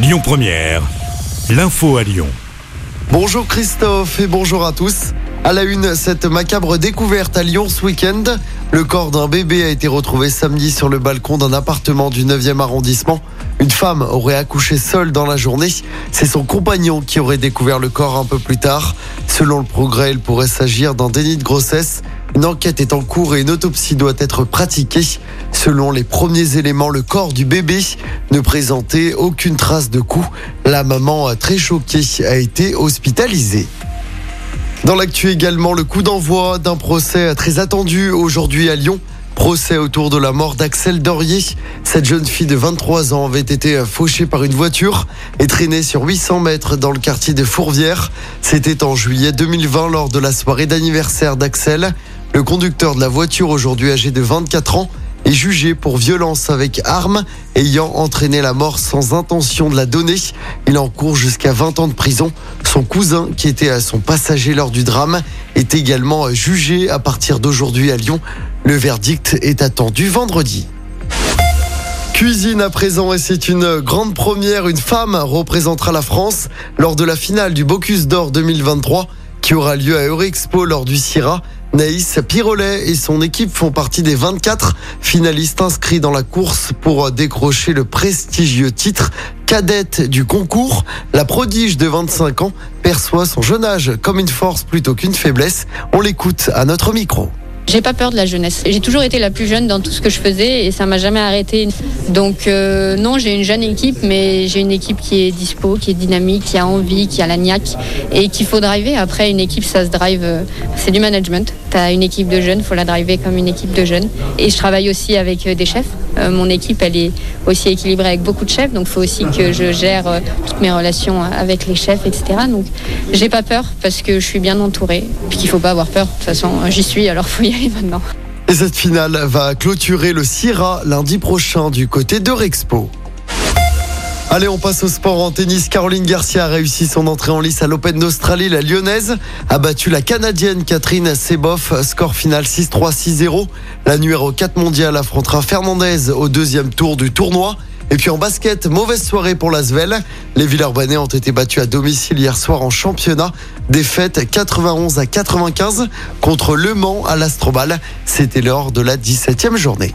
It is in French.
Lyon Première, l'info à Lyon. Bonjour Christophe et bonjour à tous. À la une, cette macabre découverte à Lyon ce week-end. Le corps d'un bébé a été retrouvé samedi sur le balcon d'un appartement du 9e arrondissement. Une femme aurait accouché seule dans la journée. C'est son compagnon qui aurait découvert le corps un peu plus tard. Selon le progrès, il pourrait s'agir d'un déni de grossesse. Une enquête est en cours et une autopsie doit être pratiquée. Selon les premiers éléments, le corps du bébé ne présentait aucune trace de coup. La maman, très choquée, a été hospitalisée. Dans l'actu également, le coup d'envoi d'un procès très attendu aujourd'hui à Lyon. Procès autour de la mort d'Axel Dorier. Cette jeune fille de 23 ans avait été fauchée par une voiture et traînée sur 800 mètres dans le quartier de Fourvière. C'était en juillet 2020 lors de la soirée d'anniversaire d'Axel. Le conducteur de la voiture, aujourd'hui âgé de 24 ans, est jugé pour violence avec arme ayant entraîné la mort sans intention de la donner. Il encourt jusqu'à 20 ans de prison. Son cousin, qui était à son passager lors du drame, est également jugé à partir d'aujourd'hui à Lyon. Le verdict est attendu vendredi. Cuisine à présent et c'est une grande première. Une femme représentera la France lors de la finale du Bocuse d'Or 2023 qui aura lieu à Eurexpo lors du CIRA. Naïs Pirolet et son équipe font partie des 24 finalistes inscrits dans la course pour décrocher le prestigieux titre cadette du concours. La prodige de 25 ans perçoit son jeune âge comme une force plutôt qu'une faiblesse. On l'écoute à notre micro. J'ai pas peur de la jeunesse. J'ai toujours été la plus jeune dans tout ce que je faisais et ça m'a jamais arrêté. Donc euh, non, j'ai une jeune équipe, mais j'ai une équipe qui est dispo, qui est dynamique, qui a envie, qui a la niaque et qu'il faut driver. Après, une équipe, ça se drive, euh, c'est du management. Tu as une équipe de jeunes, faut la driver comme une équipe de jeunes. Et je travaille aussi avec euh, des chefs. Mon équipe, est aussi équilibrée avec beaucoup de chefs, donc il faut aussi que je gère toutes mes relations avec les chefs, etc. Donc j'ai pas peur parce que je suis bien entourée, puis qu'il faut pas avoir peur. De toute façon, j'y suis, alors faut y aller. Et cette finale va clôturer le CIRA lundi prochain du côté de Rexpo. Allez, on passe au sport en tennis. Caroline Garcia a réussi son entrée en lice à l'Open d'Australie. La lyonnaise a battu la canadienne Catherine Seboff. Score final 6-3, 6-0. La numéro 4 mondiale affrontera Fernandez au deuxième tour du tournoi. Et puis en basket, mauvaise soirée pour l'Asvel. Les Villeurbanais ont été battus à domicile hier soir en championnat. Défaite 91 à 95 contre Le Mans à l'Astrobal. C'était lors de la 17e journée.